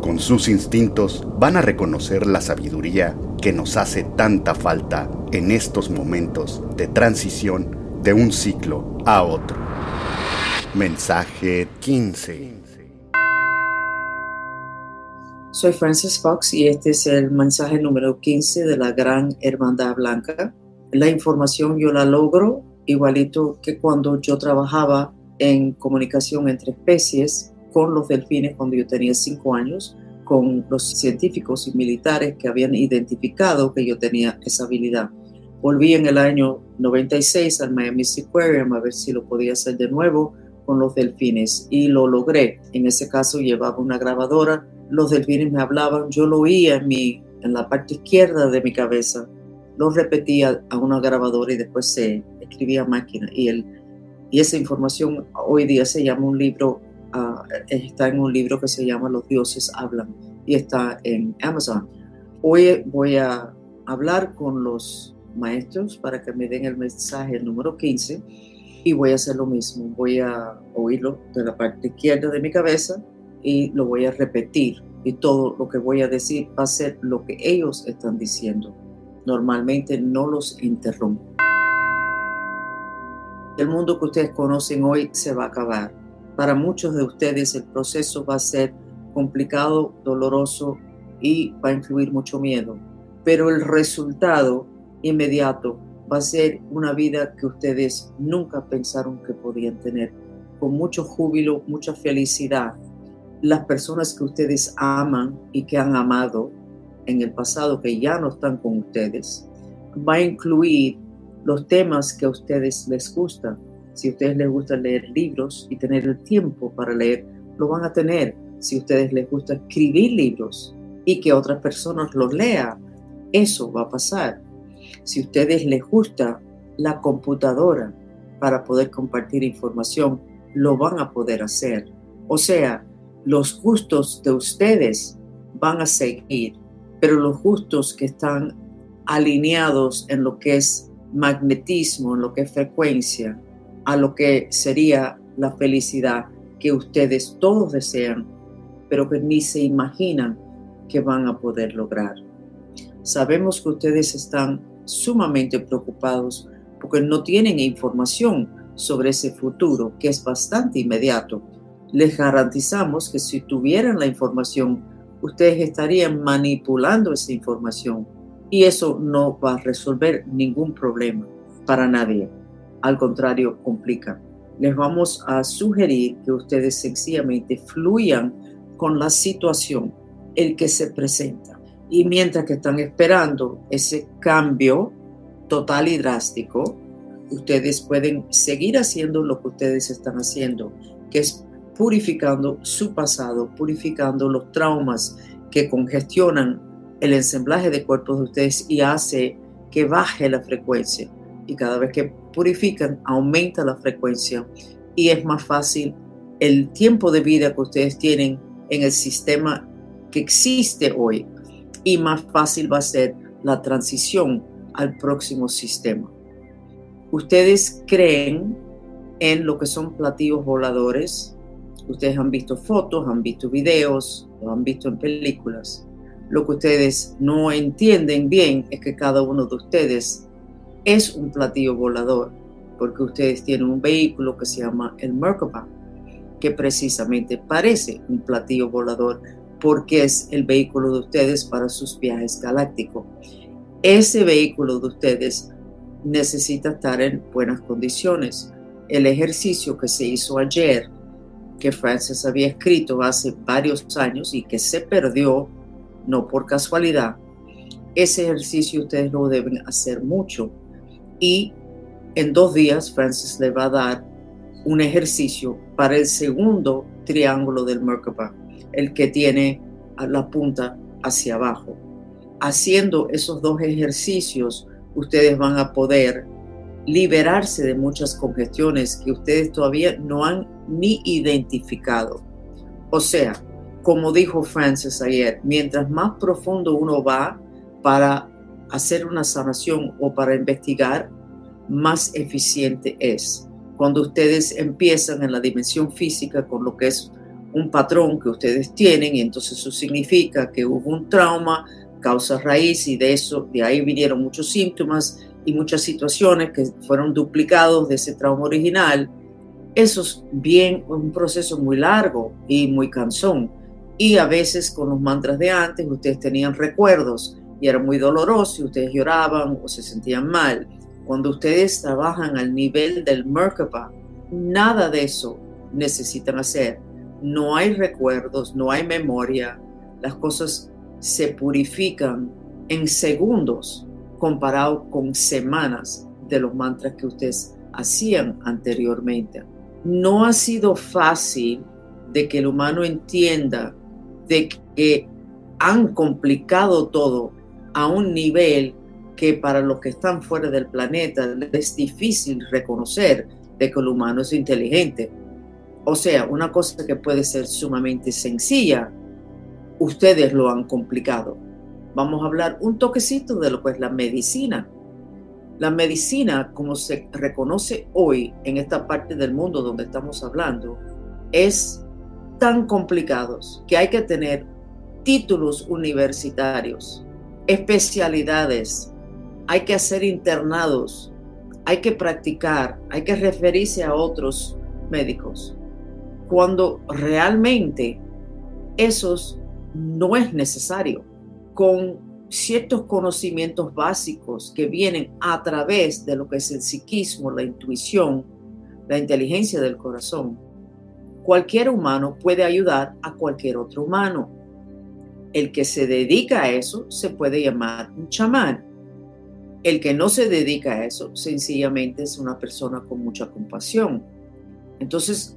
con sus instintos van a reconocer la sabiduría que nos hace tanta falta en estos momentos de transición de un ciclo a otro. Mensaje 15. Soy Francis Fox y este es el mensaje número 15 de la Gran Hermandad Blanca. La información yo la logro igualito que cuando yo trabajaba en comunicación entre especies con los delfines cuando yo tenía cinco años, con los científicos y militares que habían identificado que yo tenía esa habilidad. Volví en el año 96 al Miami Aquarium a ver si lo podía hacer de nuevo con los delfines y lo logré. En ese caso llevaba una grabadora, los delfines me hablaban, yo lo oía en, mi, en la parte izquierda de mi cabeza, lo repetía a una grabadora y después se escribía a máquina. Y, el, y esa información hoy día se llama un libro Ah, está en un libro que se llama Los dioses hablan y está en Amazon. Hoy voy a hablar con los maestros para que me den el mensaje número 15 y voy a hacer lo mismo. Voy a oírlo de la parte izquierda de mi cabeza y lo voy a repetir y todo lo que voy a decir va a ser lo que ellos están diciendo. Normalmente no los interrumpo. El mundo que ustedes conocen hoy se va a acabar para muchos de ustedes el proceso va a ser complicado, doloroso y va a incluir mucho miedo. Pero el resultado inmediato va a ser una vida que ustedes nunca pensaron que podían tener, con mucho júbilo, mucha felicidad. Las personas que ustedes aman y que han amado en el pasado, que ya no están con ustedes, va a incluir los temas que a ustedes les gustan, si a ustedes les gusta leer libros y tener el tiempo para leer, lo van a tener. Si a ustedes les gusta escribir libros y que otras personas los lean, eso va a pasar. Si a ustedes les gusta la computadora para poder compartir información, lo van a poder hacer. O sea, los gustos de ustedes van a seguir, pero los gustos que están alineados en lo que es magnetismo, en lo que es frecuencia, a lo que sería la felicidad que ustedes todos desean, pero que ni se imaginan que van a poder lograr. Sabemos que ustedes están sumamente preocupados porque no tienen información sobre ese futuro que es bastante inmediato. Les garantizamos que si tuvieran la información, ustedes estarían manipulando esa información y eso no va a resolver ningún problema para nadie al contrario, complican. Les vamos a sugerir que ustedes sencillamente fluyan con la situación, el que se presenta. Y mientras que están esperando ese cambio total y drástico, ustedes pueden seguir haciendo lo que ustedes están haciendo, que es purificando su pasado, purificando los traumas que congestionan el ensamblaje de cuerpos de ustedes y hace que baje la frecuencia. Y cada vez que purifican, aumenta la frecuencia y es más fácil el tiempo de vida que ustedes tienen en el sistema que existe hoy y más fácil va a ser la transición al próximo sistema. Ustedes creen en lo que son platillos voladores. Ustedes han visto fotos, han visto videos, lo han visto en películas. Lo que ustedes no entienden bien es que cada uno de ustedes es un platillo volador, porque ustedes tienen un vehículo que se llama el Merkaba, que precisamente parece un platillo volador porque es el vehículo de ustedes para sus viajes galácticos. Ese vehículo de ustedes necesita estar en buenas condiciones. El ejercicio que se hizo ayer, que Francis había escrito hace varios años y que se perdió, no por casualidad, ese ejercicio ustedes lo deben hacer mucho y en dos días Francis le va a dar un ejercicio para el segundo triángulo del Merkaba, el que tiene la punta hacia abajo. Haciendo esos dos ejercicios, ustedes van a poder liberarse de muchas congestiones que ustedes todavía no han ni identificado. O sea, como dijo Francis ayer, mientras más profundo uno va para hacer una sanación o para investigar, más eficiente es. Cuando ustedes empiezan en la dimensión física con lo que es un patrón que ustedes tienen, y entonces eso significa que hubo un trauma, causa raíz, y de eso, de ahí vinieron muchos síntomas y muchas situaciones que fueron duplicados de ese trauma original. Eso es bien un proceso muy largo y muy cansón. Y a veces con los mantras de antes ustedes tenían recuerdos y era muy doloroso y ustedes lloraban o se sentían mal. Cuando ustedes trabajan al nivel del Merkaba, nada de eso necesitan hacer. No hay recuerdos, no hay memoria. Las cosas se purifican en segundos comparado con semanas de los mantras que ustedes hacían anteriormente. No ha sido fácil de que el humano entienda de que han complicado todo a un nivel que para los que están fuera del planeta es difícil reconocer de que el humano es inteligente. O sea, una cosa que puede ser sumamente sencilla, ustedes lo han complicado. Vamos a hablar un toquecito de lo que es la medicina. La medicina, como se reconoce hoy en esta parte del mundo donde estamos hablando, es tan complicados que hay que tener títulos universitarios especialidades, hay que hacer internados, hay que practicar, hay que referirse a otros médicos, cuando realmente esos no es necesario. Con ciertos conocimientos básicos que vienen a través de lo que es el psiquismo, la intuición, la inteligencia del corazón, cualquier humano puede ayudar a cualquier otro humano el que se dedica a eso se puede llamar un chamán. El que no se dedica a eso sencillamente es una persona con mucha compasión. Entonces,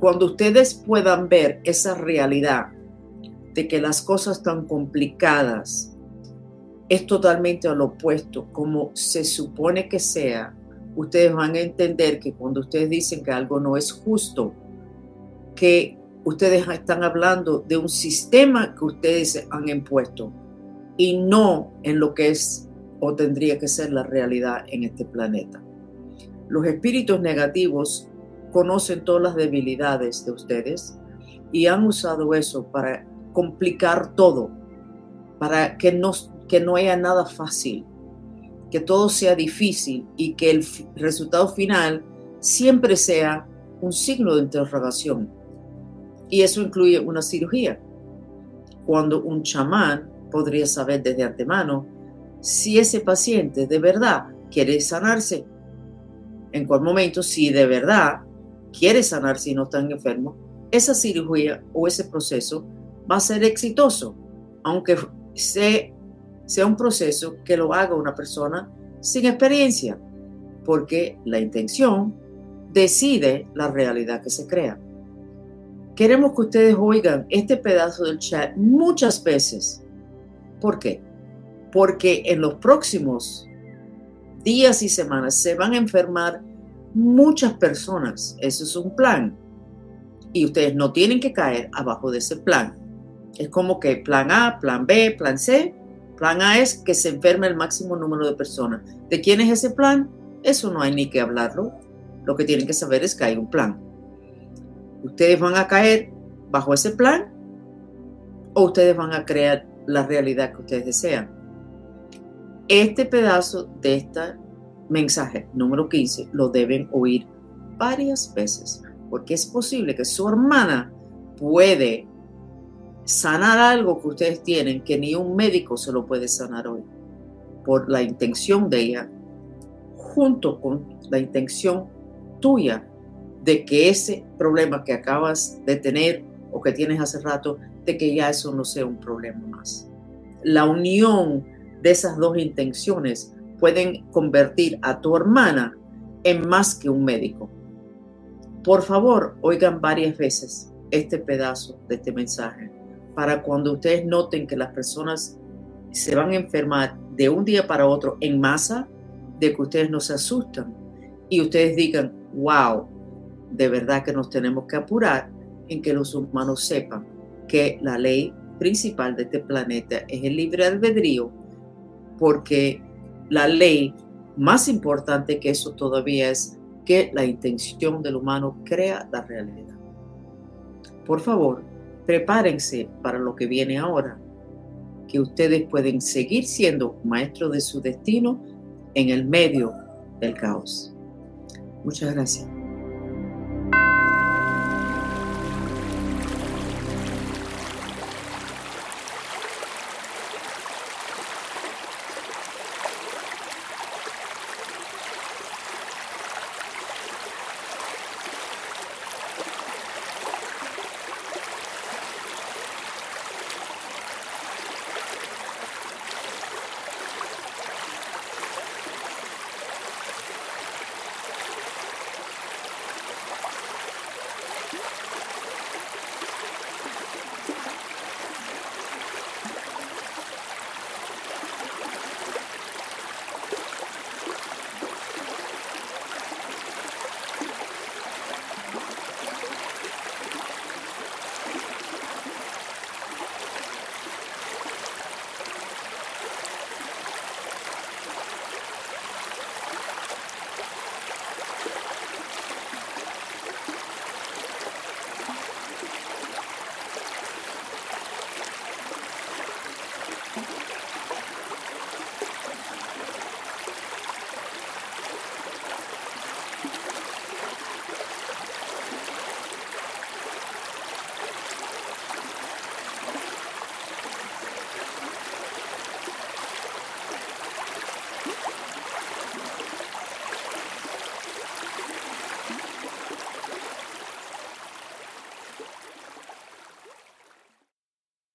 cuando ustedes puedan ver esa realidad de que las cosas tan complicadas es totalmente al opuesto, como se supone que sea, ustedes van a entender que cuando ustedes dicen que algo no es justo, que ustedes están hablando de un sistema que ustedes han impuesto y no en lo que es o tendría que ser la realidad en este planeta. Los espíritus negativos conocen todas las debilidades de ustedes y han usado eso para complicar todo, para que no, que no haya nada fácil, que todo sea difícil y que el resultado final siempre sea un signo de interrogación y eso incluye una cirugía. Cuando un chamán podría saber desde antemano si ese paciente de verdad quiere sanarse, en cuál momento, si de verdad quiere sanarse y no está enfermo, esa cirugía o ese proceso va a ser exitoso, aunque sea un proceso que lo haga una persona sin experiencia, porque la intención decide la realidad que se crea. Queremos que ustedes oigan este pedazo del chat muchas veces. ¿Por qué? Porque en los próximos días y semanas se van a enfermar muchas personas. Eso es un plan. Y ustedes no tienen que caer abajo de ese plan. Es como que plan A, plan B, plan C. Plan A es que se enferme el máximo número de personas. ¿De quién es ese plan? Eso no hay ni que hablarlo. Lo que tienen que saber es que hay un plan ustedes van a caer bajo ese plan o ustedes van a crear la realidad que ustedes desean. Este pedazo de este mensaje número 15 lo deben oír varias veces porque es posible que su hermana puede sanar algo que ustedes tienen que ni un médico se lo puede sanar hoy por la intención de ella junto con la intención tuya de que ese problema que acabas de tener o que tienes hace rato, de que ya eso no sea un problema más. La unión de esas dos intenciones pueden convertir a tu hermana en más que un médico. Por favor, oigan varias veces este pedazo de este mensaje, para cuando ustedes noten que las personas se van a enfermar de un día para otro en masa, de que ustedes no se asustan y ustedes digan, wow, de verdad que nos tenemos que apurar en que los humanos sepan que la ley principal de este planeta es el libre albedrío, porque la ley más importante que eso todavía es que la intención del humano crea la realidad. Por favor, prepárense para lo que viene ahora, que ustedes pueden seguir siendo maestros de su destino en el medio del caos. Muchas gracias.